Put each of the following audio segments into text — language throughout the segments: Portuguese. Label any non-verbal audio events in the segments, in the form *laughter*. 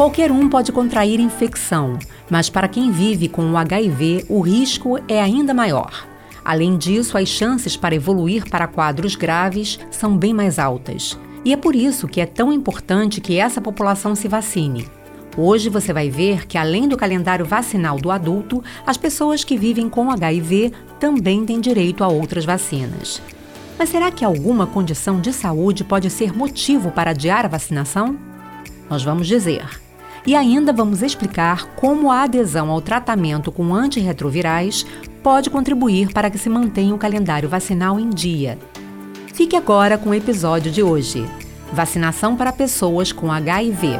Qualquer um pode contrair infecção, mas para quem vive com o HIV, o risco é ainda maior. Além disso, as chances para evoluir para quadros graves são bem mais altas. E é por isso que é tão importante que essa população se vacine. Hoje você vai ver que, além do calendário vacinal do adulto, as pessoas que vivem com HIV também têm direito a outras vacinas. Mas será que alguma condição de saúde pode ser motivo para adiar a vacinação? Nós vamos dizer. E ainda vamos explicar como a adesão ao tratamento com antirretrovirais pode contribuir para que se mantenha o calendário vacinal em dia. Fique agora com o episódio de hoje: Vacinação para pessoas com HIV.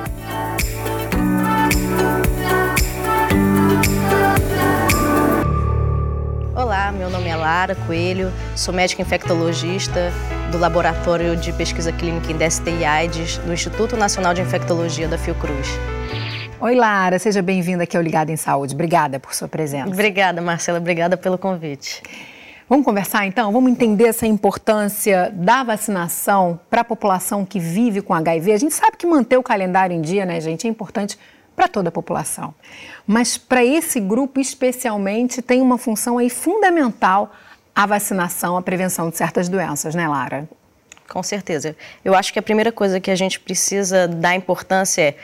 Olá, meu nome é Lara Coelho, sou médica infectologista do Laboratório de Pesquisa Clínica em DST e AIDS do Instituto Nacional de Infectologia da Fiocruz. Oi, Lara, seja bem-vinda aqui ao Ligado em Saúde. Obrigada por sua presença. Obrigada, Marcela, obrigada pelo convite. Vamos conversar então? Vamos entender essa importância da vacinação para a população que vive com HIV. A gente sabe que manter o calendário em dia, né, gente, é importante para toda a população. Mas para esse grupo especialmente tem uma função aí fundamental a vacinação, a prevenção de certas doenças, né, Lara? Com certeza. Eu acho que a primeira coisa que a gente precisa dar importância é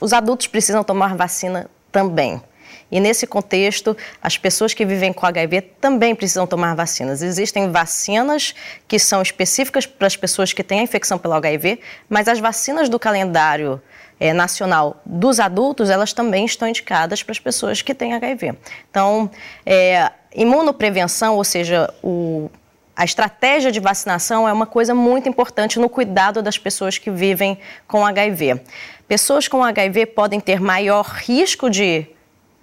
os adultos precisam tomar vacina também. E nesse contexto, as pessoas que vivem com HIV também precisam tomar vacinas. Existem vacinas que são específicas para as pessoas que têm a infecção pelo HIV, mas as vacinas do calendário é, nacional dos adultos, elas também estão indicadas para as pessoas que têm HIV. Então, é, imunoprevenção, ou seja, o, a estratégia de vacinação é uma coisa muito importante no cuidado das pessoas que vivem com HIV. Pessoas com HIV podem ter maior risco de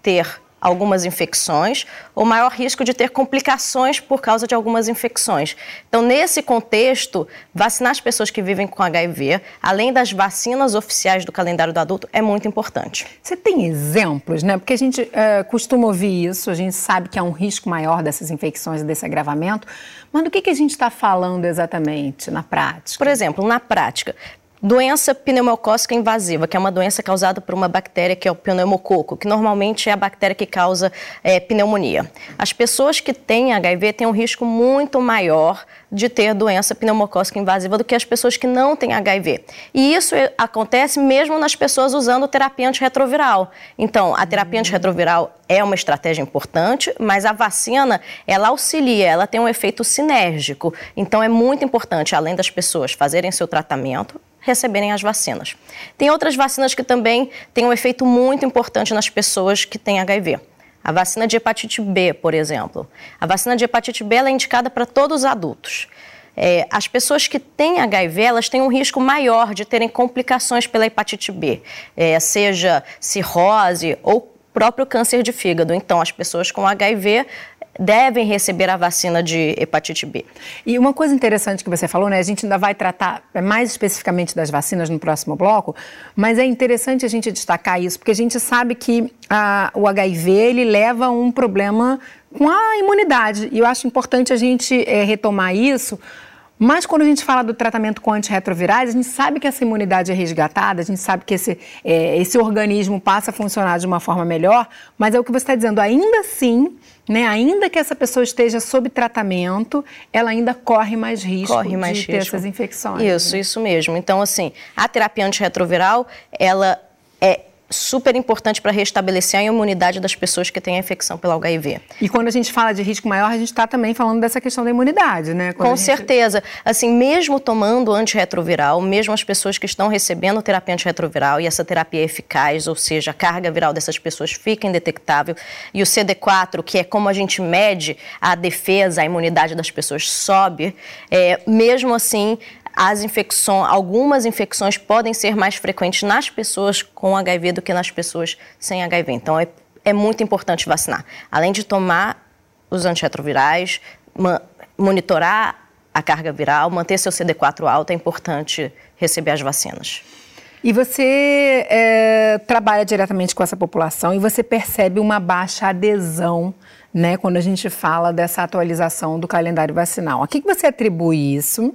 ter algumas infecções, ou maior risco de ter complicações por causa de algumas infecções. Então, nesse contexto, vacinar as pessoas que vivem com HIV, além das vacinas oficiais do calendário do adulto, é muito importante. Você tem exemplos, né? Porque a gente uh, costuma ouvir isso, a gente sabe que há um risco maior dessas infecções e desse agravamento, mas do que, que a gente está falando exatamente na prática? Por exemplo, na prática, Doença pneumocócica invasiva, que é uma doença causada por uma bactéria que é o pneumococo, que normalmente é a bactéria que causa é, pneumonia. As pessoas que têm HIV têm um risco muito maior de ter doença pneumocócica invasiva do que as pessoas que não têm HIV. E isso é, acontece mesmo nas pessoas usando terapia antirretroviral. Então, a terapia antirretroviral é uma estratégia importante, mas a vacina, ela auxilia, ela tem um efeito sinérgico. Então, é muito importante, além das pessoas fazerem seu tratamento, receberem as vacinas. Tem outras vacinas que também têm um efeito muito importante nas pessoas que têm HIV. A vacina de hepatite B, por exemplo. A vacina de hepatite B é indicada para todos os adultos. É, as pessoas que têm HIV, elas têm um risco maior de terem complicações pela hepatite B, é, seja cirrose ou próprio câncer de fígado. Então, as pessoas com HIV devem receber a vacina de hepatite B. E uma coisa interessante que você falou, né? A gente ainda vai tratar mais especificamente das vacinas no próximo bloco, mas é interessante a gente destacar isso, porque a gente sabe que a, o HIV ele leva um problema com a imunidade. E eu acho importante a gente é, retomar isso. Mas quando a gente fala do tratamento com antirretrovirais, a gente sabe que essa imunidade é resgatada, a gente sabe que esse, é, esse organismo passa a funcionar de uma forma melhor, mas é o que você está dizendo, ainda assim, né, ainda que essa pessoa esteja sob tratamento, ela ainda corre mais risco corre mais de risco. ter essas infecções. Isso, né? isso mesmo. Então, assim, a terapia antirretroviral, ela é super importante para restabelecer a imunidade das pessoas que têm a infecção pelo HIV. E quando a gente fala de risco maior, a gente está também falando dessa questão da imunidade, né? Quando Com gente... certeza. Assim, mesmo tomando antirretroviral, mesmo as pessoas que estão recebendo terapia antirretroviral e essa terapia é eficaz, ou seja, a carga viral dessas pessoas fica indetectável, e o CD4, que é como a gente mede a defesa, a imunidade das pessoas, sobe, é, mesmo assim, as infecções, algumas infecções podem ser mais frequentes nas pessoas com HIV do que nas pessoas sem HIV. Então é, é muito importante vacinar. Além de tomar os antirretrovirais, monitorar a carga viral, manter seu CD4 alto, é importante receber as vacinas. E você é, trabalha diretamente com essa população e você percebe uma baixa adesão né, quando a gente fala dessa atualização do calendário vacinal. A que, que você atribui isso?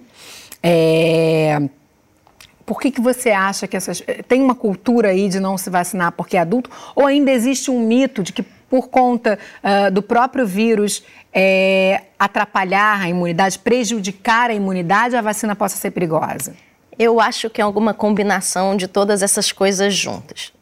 É, por que, que você acha que essas. Eh, tem uma cultura aí de não se vacinar porque é adulto? Ou ainda existe um mito de que, por conta uh, do próprio vírus é, atrapalhar a imunidade, prejudicar a imunidade, a vacina possa ser perigosa? Eu acho que é alguma combinação de todas essas coisas juntas.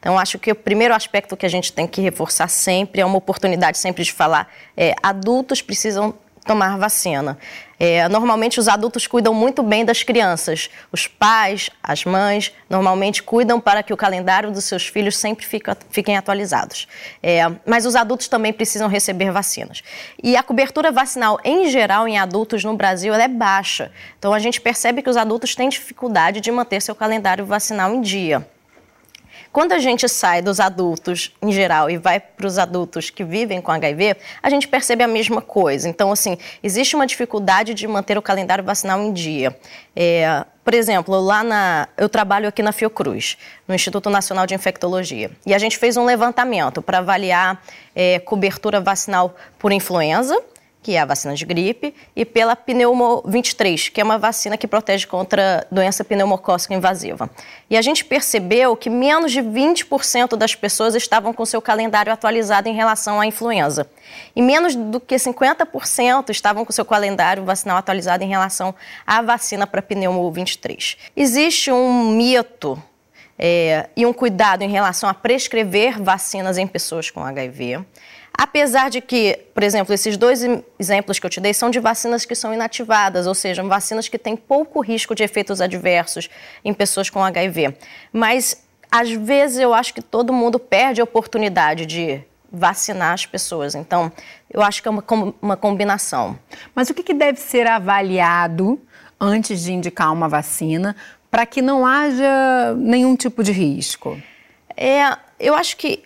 Então, acho que o primeiro aspecto que a gente tem que reforçar sempre é uma oportunidade sempre de falar: é, adultos precisam tomar vacina. É, normalmente os adultos cuidam muito bem das crianças. Os pais, as mães, normalmente cuidam para que o calendário dos seus filhos sempre fica, fiquem atualizados. É, mas os adultos também precisam receber vacinas. E a cobertura vacinal em geral em adultos no Brasil é baixa. Então a gente percebe que os adultos têm dificuldade de manter seu calendário vacinal em dia. Quando a gente sai dos adultos em geral e vai para os adultos que vivem com HIV, a gente percebe a mesma coisa. Então, assim, existe uma dificuldade de manter o calendário vacinal em dia. É, por exemplo, lá na, eu trabalho aqui na Fiocruz, no Instituto Nacional de Infectologia, e a gente fez um levantamento para avaliar é, cobertura vacinal por influenza que é a vacina de gripe, e pela pneumo 23, que é uma vacina que protege contra doença pneumocócica invasiva. E a gente percebeu que menos de 20% das pessoas estavam com seu calendário atualizado em relação à influenza. E menos do que 50% estavam com seu calendário vacinal atualizado em relação à vacina para pneumo 23. Existe um mito é, e um cuidado em relação a prescrever vacinas em pessoas com HIV. Apesar de que, por exemplo, esses dois exemplos que eu te dei são de vacinas que são inativadas, ou seja, vacinas que têm pouco risco de efeitos adversos em pessoas com HIV. Mas, às vezes, eu acho que todo mundo perde a oportunidade de vacinar as pessoas. Então, eu acho que é uma, uma combinação. Mas o que, que deve ser avaliado antes de indicar uma vacina para que não haja nenhum tipo de risco? É, eu acho que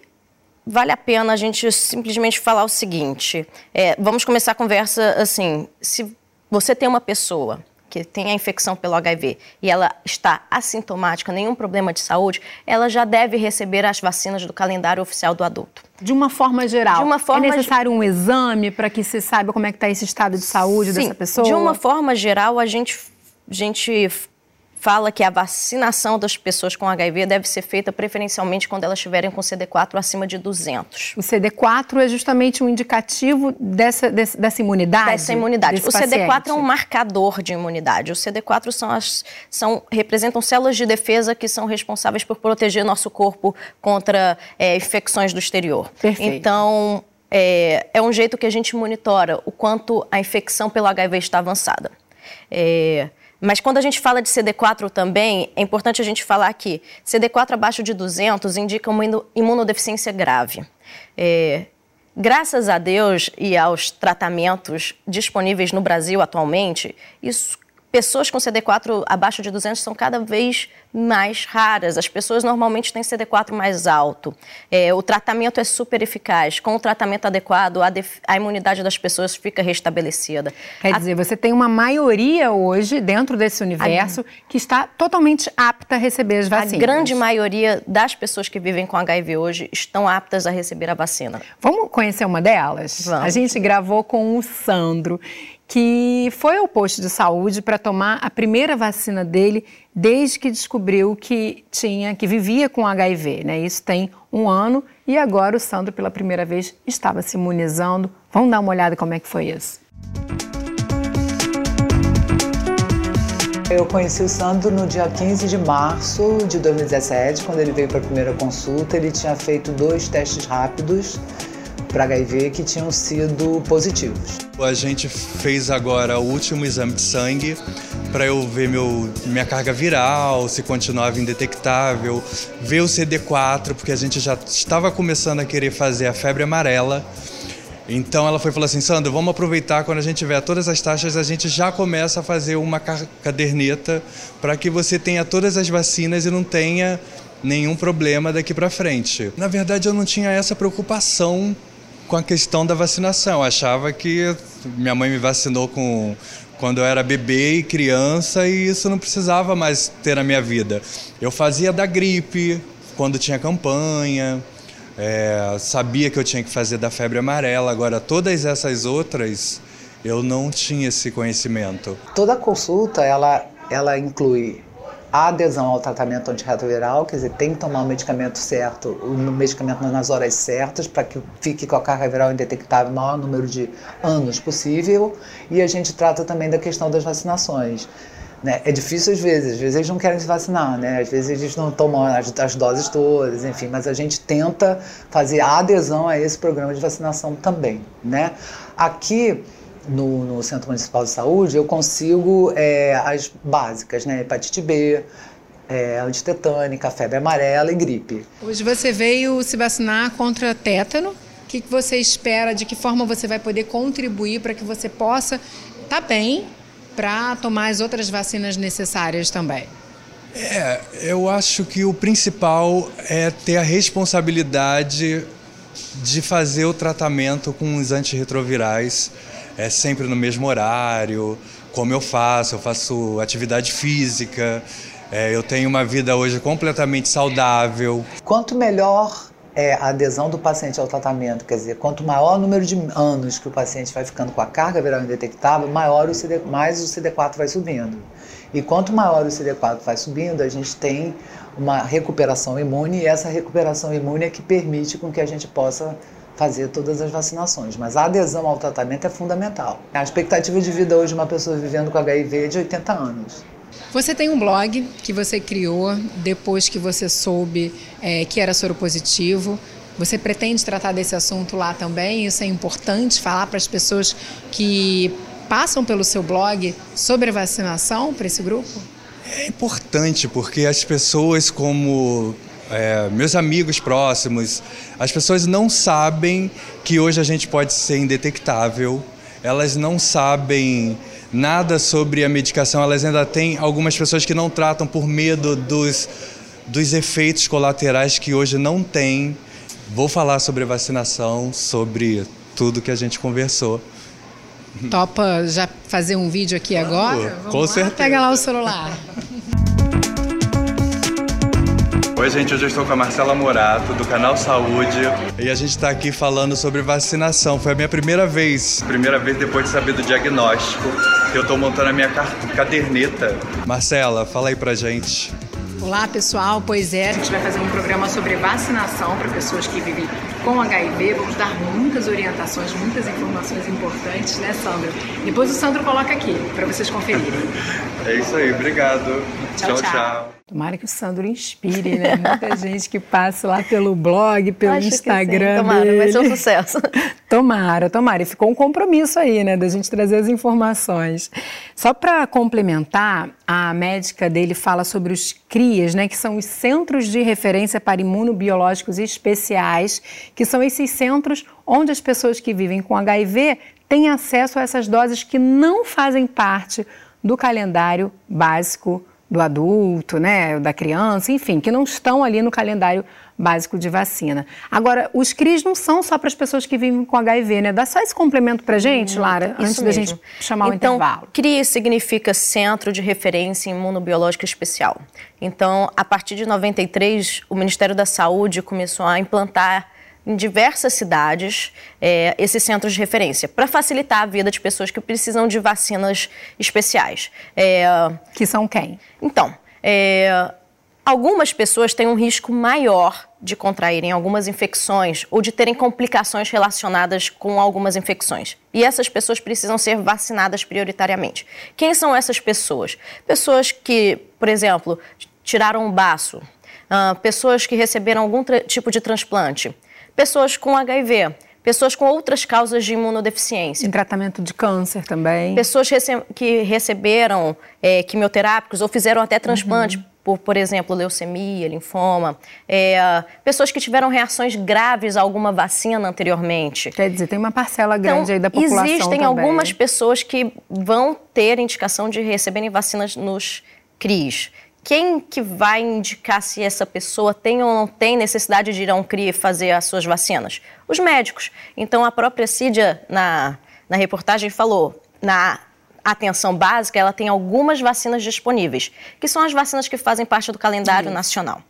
vale a pena a gente simplesmente falar o seguinte: é, vamos começar a conversa assim. Se você tem uma pessoa que tem a infecção pelo HIV e ela está assintomática, nenhum problema de saúde, ela já deve receber as vacinas do calendário oficial do adulto. De uma forma geral. De uma forma é necessário um exame para que se saiba como é que está esse estado de saúde Sim, dessa pessoa? De uma forma geral, a gente, a gente fala que a vacinação das pessoas com HIV deve ser feita preferencialmente quando elas estiverem com CD4 acima de 200. O CD4 é justamente um indicativo dessa, dessa, imunidade? Dessa imunidade. O CD4 paciente. é um marcador de imunidade. O CD4 são as, são, representam células de defesa que são responsáveis por proteger nosso corpo contra é, infecções do exterior. Perfeito. Então, é, é um jeito que a gente monitora o quanto a infecção pelo HIV está avançada. É, mas quando a gente fala de CD4 também, é importante a gente falar que CD4 abaixo de 200 indica uma imunodeficiência grave. É, graças a Deus e aos tratamentos disponíveis no Brasil atualmente, isso pessoas com CD4 abaixo de 200 são cada vez mais raras. As pessoas normalmente têm CD4 mais alto. É, o tratamento é super eficaz. Com o tratamento adequado, a, a imunidade das pessoas fica restabelecida. Quer a... dizer, você tem uma maioria hoje dentro desse universo a... que está totalmente apta a receber as vacinas. A grande maioria das pessoas que vivem com HIV hoje estão aptas a receber a vacina. Vamos conhecer uma delas? Vamos. A gente gravou com o Sandro que foi ao posto de saúde para tomar a primeira vacina dele desde que descobriu que tinha, que vivia com HIV. Né? Isso tem um ano e agora o Sandro, pela primeira vez, estava se imunizando. Vamos dar uma olhada como é que foi isso. Eu conheci o Sandro no dia 15 de março de 2017, quando ele veio para a primeira consulta. Ele tinha feito dois testes rápidos para HIV que tinham sido positivos. A gente fez agora o último exame de sangue para eu ver meu, minha carga viral, se continuava indetectável, ver o CD4, porque a gente já estava começando a querer fazer a febre amarela. Então ela foi falou assim, Sandro, vamos aproveitar quando a gente tiver todas as taxas, a gente já começa a fazer uma caderneta para que você tenha todas as vacinas e não tenha nenhum problema daqui para frente. Na verdade, eu não tinha essa preocupação com a questão da vacinação. Eu achava que minha mãe me vacinou com quando eu era bebê e criança e isso não precisava mais ter na minha vida. Eu fazia da gripe quando tinha campanha, é, sabia que eu tinha que fazer da febre amarela. Agora todas essas outras eu não tinha esse conhecimento. Toda consulta ela ela inclui a adesão ao tratamento antirretroviral, quer dizer, tem que tomar o medicamento certo, o medicamento nas horas certas, para que fique com a carga viral indetectável o maior número de anos possível. E a gente trata também da questão das vacinações. Né? É difícil às vezes, às vezes eles não querem se vacinar, né? às vezes eles não tomam as, as, doses todas, enfim, mas a gente tenta fazer a adesão a esse programa de vacinação também. Né? Aqui no, no Centro Municipal de Saúde eu consigo é, as básicas, né? hepatite B, é, antitetânica, febre amarela e gripe. Hoje você veio se vacinar contra tétano. O que, que você espera? De que forma você vai poder contribuir para que você possa estar tá bem para tomar as outras vacinas necessárias também? É, eu acho que o principal é ter a responsabilidade de fazer o tratamento com os antirretrovirais é sempre no mesmo horário, como eu faço, eu faço atividade física, é, eu tenho uma vida hoje completamente saudável. Quanto melhor é, a adesão do paciente ao tratamento, quer dizer, quanto maior o número de anos que o paciente vai ficando com a carga viral indetectável, maior o CD, mais o CD4 vai subindo. E quanto maior o CD4 vai subindo, a gente tem uma recuperação imune e essa recuperação imune é que permite com que a gente possa fazer todas as vacinações. Mas a adesão ao tratamento é fundamental. A expectativa de vida hoje de uma pessoa vivendo com HIV é de 80 anos. Você tem um blog que você criou depois que você soube é, que era soro positivo. Você pretende tratar desse assunto lá também? Isso é importante falar para as pessoas que passam pelo seu blog sobre a vacinação para esse grupo? É importante porque as pessoas, como é, meus amigos próximos, as pessoas não sabem que hoje a gente pode ser indetectável, elas não sabem nada sobre a medicação, elas ainda têm algumas pessoas que não tratam por medo dos, dos efeitos colaterais que hoje não tem. Vou falar sobre vacinação, sobre tudo que a gente conversou. Topa já fazer um vídeo aqui agora? Vamos com lá, certeza. Pega lá o celular. Oi, gente, hoje eu estou com a Marcela Morato, do canal Saúde, e a gente está aqui falando sobre vacinação. Foi a minha primeira vez, primeira vez depois de saber do diagnóstico, que eu estou montando a minha caderneta. Marcela, fala aí pra gente. Olá, pessoal. Pois é, a gente vai fazer um programa sobre vacinação para pessoas que vivem com HIV. Vamos dar muitas orientações, muitas informações importantes, né, Sandro? Depois o Sandro coloca aqui para vocês conferirem. *laughs* É isso aí, obrigado. tchau. tchau. tchau. Tomara que o Sandro inspire, né? Muita *laughs* gente que passa lá pelo blog, pelo Acho Instagram. Tomara, dele. vai ser um sucesso. *laughs* Tomara, tomara. E ficou um compromisso aí, né, da gente trazer as informações. Só para complementar, a médica dele fala sobre os CRIAs, né, que são os Centros de Referência para Imunobiológicos Especiais, que são esses centros onde as pessoas que vivem com HIV têm acesso a essas doses que não fazem parte do calendário básico do adulto, né, da criança, enfim, que não estão ali no calendário básico de vacina. Agora, os CRIs não são só para as pessoas que vivem com HIV, né? Dá só esse complemento para a gente, Lara, antes mesmo. da gente chamar então, o intervalo. CRI significa Centro de Referência Imunobiológica Especial. Então, a partir de 93, o Ministério da Saúde começou a implantar em diversas cidades é, esses centros de referência, para facilitar a vida de pessoas que precisam de vacinas especiais. É, que são quem? Então, é, algumas pessoas têm um risco maior de contraírem algumas infecções ou de terem complicações relacionadas com algumas infecções. E essas pessoas precisam ser vacinadas prioritariamente. Quem são essas pessoas? Pessoas que, por exemplo, tiraram um baço, uh, pessoas que receberam algum tipo de transplante, pessoas com HIV, pessoas com outras causas de imunodeficiência. Em tratamento de câncer também. Pessoas rece que receberam é, quimioterápicos ou fizeram até transplante. Uhum. Por, por exemplo, leucemia, linfoma, é, pessoas que tiveram reações graves a alguma vacina anteriormente. Quer dizer, tem uma parcela grande então, aí da população Existem também. algumas pessoas que vão ter indicação de receberem vacinas nos CRIs quem que vai indicar se essa pessoa tem ou não tem necessidade de ir a um CRI fazer as suas vacinas? Os médicos. Então, a própria Cídia, na, na reportagem, falou, na atenção básica, ela tem algumas vacinas disponíveis, que são as vacinas que fazem parte do calendário nacional.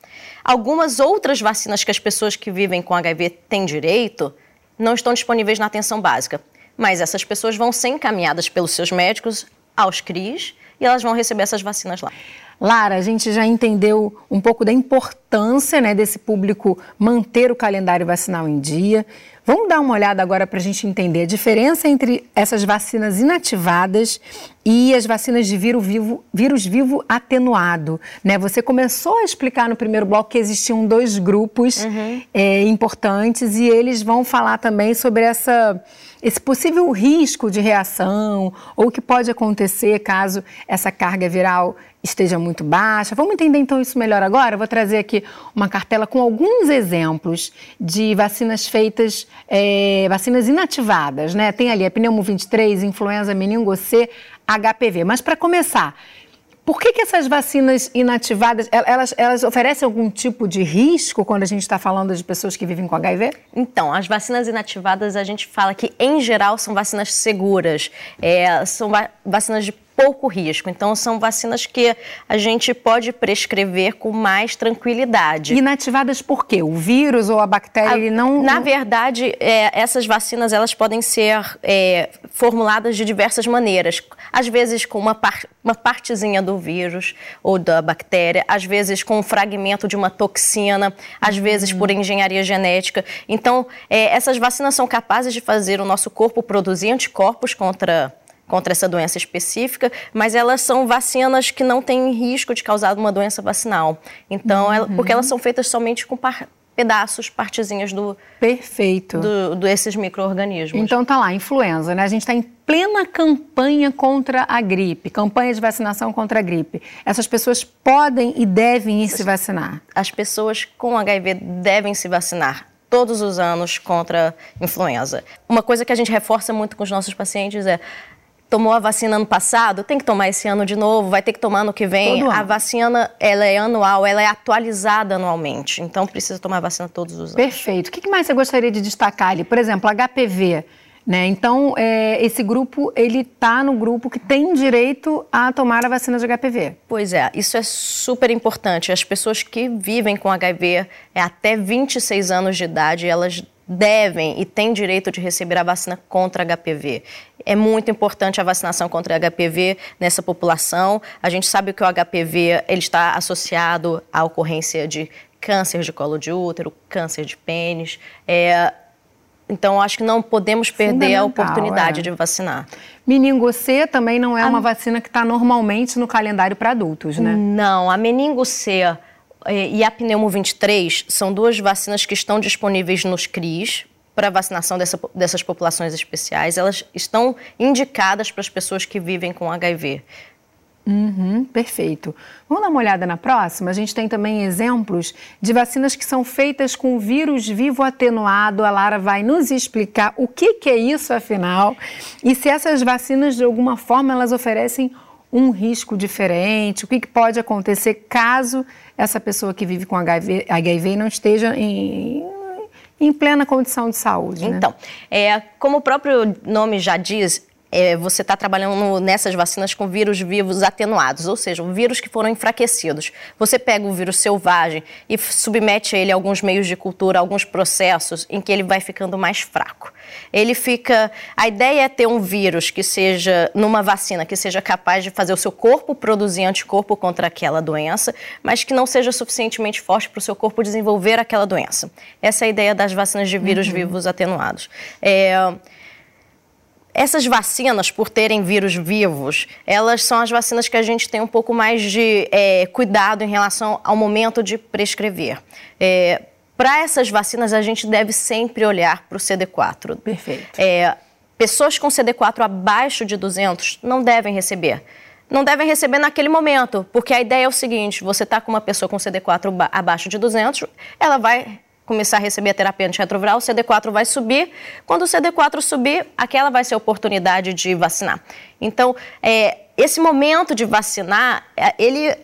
Algumas outras vacinas que as pessoas que vivem com HIV têm direito não estão disponíveis na atenção básica, mas essas pessoas vão ser encaminhadas pelos seus médicos aos CRIs e elas vão receber essas vacinas lá. Lara, a gente já entendeu um pouco da importância né, desse público manter o calendário vacinal em dia. Vamos dar uma olhada agora para a gente entender a diferença entre essas vacinas inativadas e as vacinas de vírus vivo, vírus vivo atenuado. Né? Você começou a explicar no primeiro bloco que existiam dois grupos uhum. é, importantes e eles vão falar também sobre essa esse possível risco de reação ou o que pode acontecer caso essa carga viral esteja muito baixa. Vamos entender então isso melhor agora? Eu vou trazer aqui uma cartela com alguns exemplos de vacinas feitas, é, vacinas inativadas, né? Tem ali a pneumo 23, influenza meningo C, HPV. Mas para começar, por que, que essas vacinas inativadas, elas, elas oferecem algum tipo de risco quando a gente está falando de pessoas que vivem com HIV? Então, as vacinas inativadas, a gente fala que, em geral, são vacinas seguras. É, são va vacinas de pouco risco. Então, são vacinas que a gente pode prescrever com mais tranquilidade. Inativadas por quê? O vírus ou a bactéria a, ele não... Na verdade, é, essas vacinas elas podem ser é, formuladas de diversas maneiras. Às vezes com uma, par, uma partezinha do vírus ou da bactéria, às vezes com um fragmento de uma toxina, às vezes por uhum. engenharia genética. Então, é, essas vacinas são capazes de fazer o nosso corpo produzir anticorpos contra contra essa doença específica, mas elas são vacinas que não têm risco de causar uma doença vacinal. Então, uhum. ela, porque elas são feitas somente com par, pedaços, partezinhas do perfeito do, desses micro-organismos. Então tá lá, influenza, né? A gente está em plena campanha contra a gripe, campanha de vacinação contra a gripe. Essas pessoas podem e devem ir se vacinar. As pessoas com HIV devem se vacinar todos os anos contra influenza. Uma coisa que a gente reforça muito com os nossos pacientes é tomou a vacina ano passado, tem que tomar esse ano de novo, vai ter que tomar ano que vem. a vacina, ela é anual, ela é atualizada anualmente. Então, precisa tomar a vacina todos os anos. Perfeito. O que mais você gostaria de destacar ali? Por exemplo, HPV. Né? Então, é, esse grupo, ele está no grupo que tem direito a tomar a vacina de HPV. Pois é, isso é super importante. As pessoas que vivem com HIV é até 26 anos de idade, elas devem e têm direito de receber a vacina contra HPV. É muito importante a vacinação contra HPV nessa população. A gente sabe que o HPV ele está associado à ocorrência de câncer de colo de útero, câncer de pênis. É, então, acho que não podemos perder a oportunidade é. de vacinar. Meningo C também não é a... uma vacina que está normalmente no calendário para adultos, né? Não, a meningo C e a Pneumo 23 são duas vacinas que estão disponíveis nos CRIs para vacinação dessa, dessas populações especiais. Elas estão indicadas para as pessoas que vivem com HIV. Uhum, perfeito. Vamos dar uma olhada na próxima? A gente tem também exemplos de vacinas que são feitas com vírus vivo atenuado. A Lara vai nos explicar o que, que é isso, afinal, e se essas vacinas, de alguma forma, elas oferecem um risco diferente, o que, que pode acontecer caso essa pessoa que vive com HIV, HIV não esteja em, em plena condição de saúde. Né? Então, é, como o próprio nome já diz, é, você está trabalhando nessas vacinas com vírus vivos atenuados, ou seja, vírus que foram enfraquecidos. Você pega o vírus selvagem e submete ele a alguns meios de cultura, a alguns processos em que ele vai ficando mais fraco. Ele fica. A ideia é ter um vírus que seja, numa vacina, que seja capaz de fazer o seu corpo produzir anticorpo contra aquela doença, mas que não seja suficientemente forte para o seu corpo desenvolver aquela doença. Essa é a ideia das vacinas de vírus uhum. vivos atenuados. É, essas vacinas, por terem vírus vivos, elas são as vacinas que a gente tem um pouco mais de é, cuidado em relação ao momento de prescrever. É, para essas vacinas, a gente deve sempre olhar para o CD4. Perfeito. É, pessoas com CD4 abaixo de 200 não devem receber. Não devem receber naquele momento, porque a ideia é o seguinte: você está com uma pessoa com CD4 abaixo de 200, ela vai começar a receber a terapia antirretroviral, o CD4 vai subir. Quando o CD4 subir, aquela vai ser a oportunidade de vacinar. Então, é, esse momento de vacinar, é, ele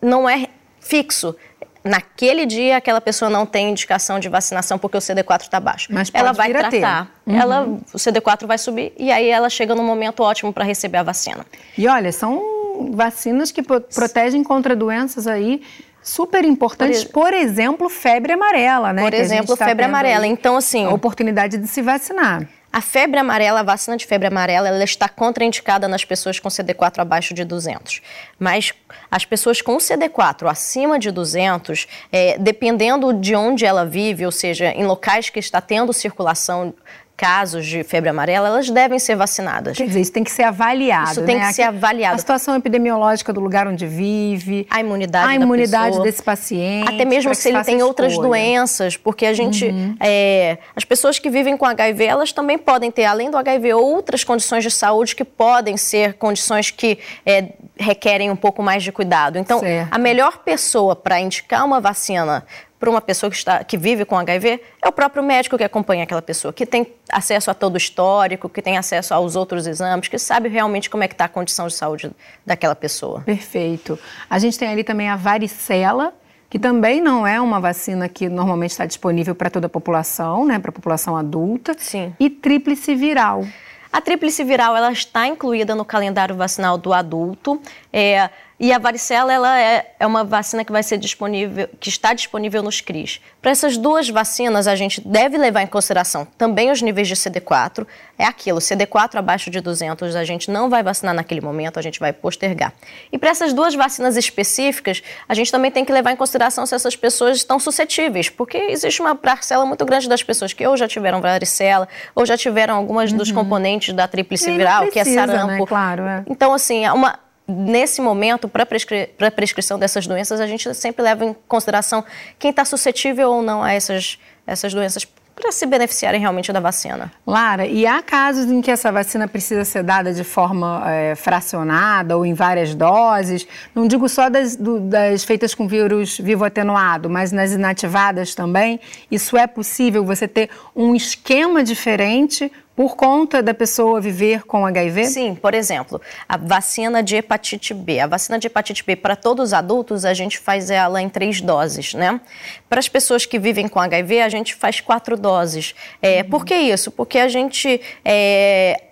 não é fixo. Naquele dia, aquela pessoa não tem indicação de vacinação porque o CD4 está baixo. Mas ela vai tratar. Uhum. Ela, o CD4 vai subir e aí ela chega no momento ótimo para receber a vacina. E olha, são vacinas que protegem contra doenças aí super importantes, por, por, exemplo, febre amarela, né? Por exemplo, tá febre amarela. Então, assim. A oportunidade de se vacinar. A febre amarela, a vacina de febre amarela, ela está contraindicada nas pessoas com CD4 abaixo de 200. Mas as pessoas com CD4 acima de 200, é, dependendo de onde ela vive, ou seja, em locais que está tendo circulação casos de febre amarela, elas devem ser vacinadas. Quer dizer, isso tem que ser avaliado. Isso tem né? que ser avaliado. A situação epidemiológica do lugar onde vive, a imunidade, a imunidade desse paciente. Até mesmo se ele tem outras doenças, porque a gente. Uhum. É, as pessoas que vivem com HIV, elas também podem ter, além do HIV, outras condições de saúde que podem ser condições que é, requerem um pouco mais de cuidado. Então, certo. a melhor pessoa para indicar uma vacina para uma pessoa que, está, que vive com HIV é o próprio médico que acompanha aquela pessoa, que tem acesso a todo o histórico, que tem acesso aos outros exames, que sabe realmente como é que está a condição de saúde daquela pessoa. Perfeito. A gente tem ali também a varicela, que também não é uma vacina que normalmente está disponível para toda a população, né, para a população adulta. Sim. E tríplice viral. A tríplice viral ela está incluída no calendário vacinal do adulto. É, e a varicela ela é, é uma vacina que vai ser disponível, que está disponível nos CRIs. Para essas duas vacinas, a gente deve levar em consideração também os níveis de CD4. É aquilo, CD4 abaixo de 200 a gente não vai vacinar naquele momento, a gente vai postergar. E para essas duas vacinas específicas, a gente também tem que levar em consideração se essas pessoas estão suscetíveis, porque existe uma parcela muito grande das pessoas que ou já tiveram varicela, ou já tiveram algumas uhum. dos componentes da tríplice viral, precisa, que é sarampo. Né? Claro, é. Então, assim, é uma nesse momento, para prescri a prescrição dessas doenças, a gente sempre leva em consideração quem está suscetível ou não a essas, essas doenças para se beneficiarem realmente da vacina. Lara, e há casos em que essa vacina precisa ser dada de forma é, fracionada ou em várias doses? Não digo só das, do, das feitas com vírus vivo atenuado, mas nas inativadas também. Isso é possível você ter um esquema diferente por conta da pessoa viver com HIV? Sim, por exemplo, a vacina de hepatite B. A vacina de hepatite B para todos os adultos, a gente faz ela em três doses, né? Para as pessoas que vivem com HIV, a gente faz quatro doses. É, uhum. Por que isso? Porque a gente. É,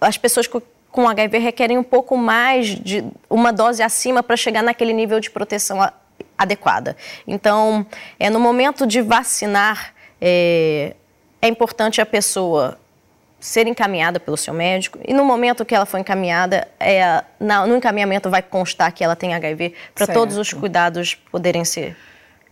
as pessoas com HIV requerem um pouco mais de uma dose acima para chegar naquele nível de proteção adequada. Então, é no momento de vacinar, é, é importante a pessoa ser encaminhada pelo seu médico. E no momento que ela for encaminhada, é, na, no encaminhamento vai constar que ela tem HIV para todos os cuidados poderem ser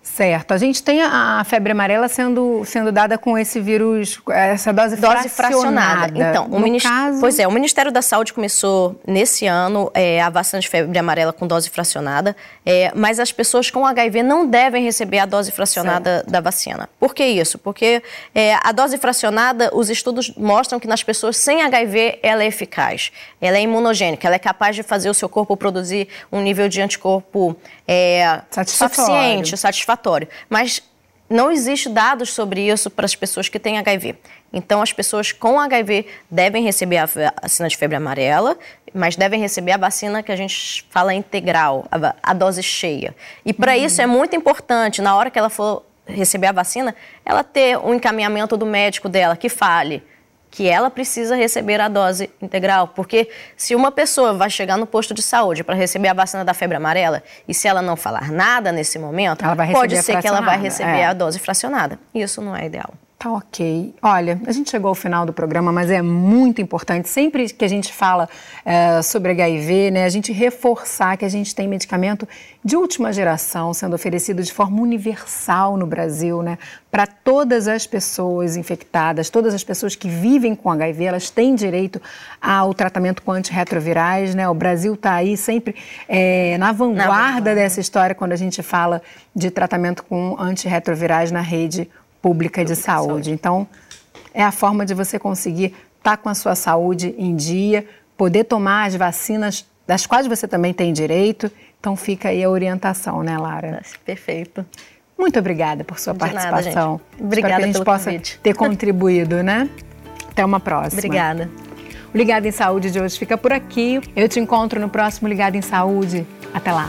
Certo. A gente tem a, febre amarela sendo, sendo dada com esse vírus, essa dose, dose fracionada. fracionada. Então, o ministério, caso... pois é, o Ministério da Saúde começou nesse ano é, a vacina de febre amarela com dose fracionada, é, mas as pessoas com HIV não devem receber a dose fracionada certo. da vacina. Por que isso? Porque é, a dose fracionada, os estudos mostram que nas pessoas sem HIV ela é eficaz, ela é imunogênica, ela é capaz de fazer o seu corpo produzir um nível de anticorpo é, suficiente, satisfatório. Mas não existe dados sobre isso para as pessoas que têm HIV. Então, as pessoas com HIV devem receber a vacina de febre amarela, mas devem receber a vacina que a gente fala integral, a, a dose cheia. E para uhum. isso é muito importante, na hora que ela for receber a vacina, ela ter um encaminhamento do médico dela que fale que ela precisa receber a dose integral, porque se uma pessoa vai chegar no posto de saúde para receber a vacina da febre amarela e se ela não falar nada nesse momento, pode ser que ela vai receber é. a dose fracionada. Isso não é ideal. Tá ok. Olha, a gente chegou ao final do programa, mas é muito importante, sempre que a gente fala é, sobre HIV, né, a gente reforçar que a gente tem medicamento de última geração sendo oferecido de forma universal no Brasil, né, para todas as pessoas infectadas, todas as pessoas que vivem com HIV, elas têm direito ao tratamento com antirretrovirais, né? O Brasil está aí sempre é, na vanguarda dessa história quando a gente fala de tratamento com antirretrovirais na rede pública de saúde. Então, é a forma de você conseguir estar tá com a sua saúde em dia, poder tomar as vacinas das quais você também tem direito. Então, fica aí a orientação, né, Lara? Perfeito. Muito obrigada por sua De participação. Nada, Obrigada Espero que a gente possa convite. ter contribuído, né? Até uma próxima. Obrigada. O Ligado em Saúde de hoje fica por aqui. Eu te encontro no próximo Ligado em Saúde. Até lá.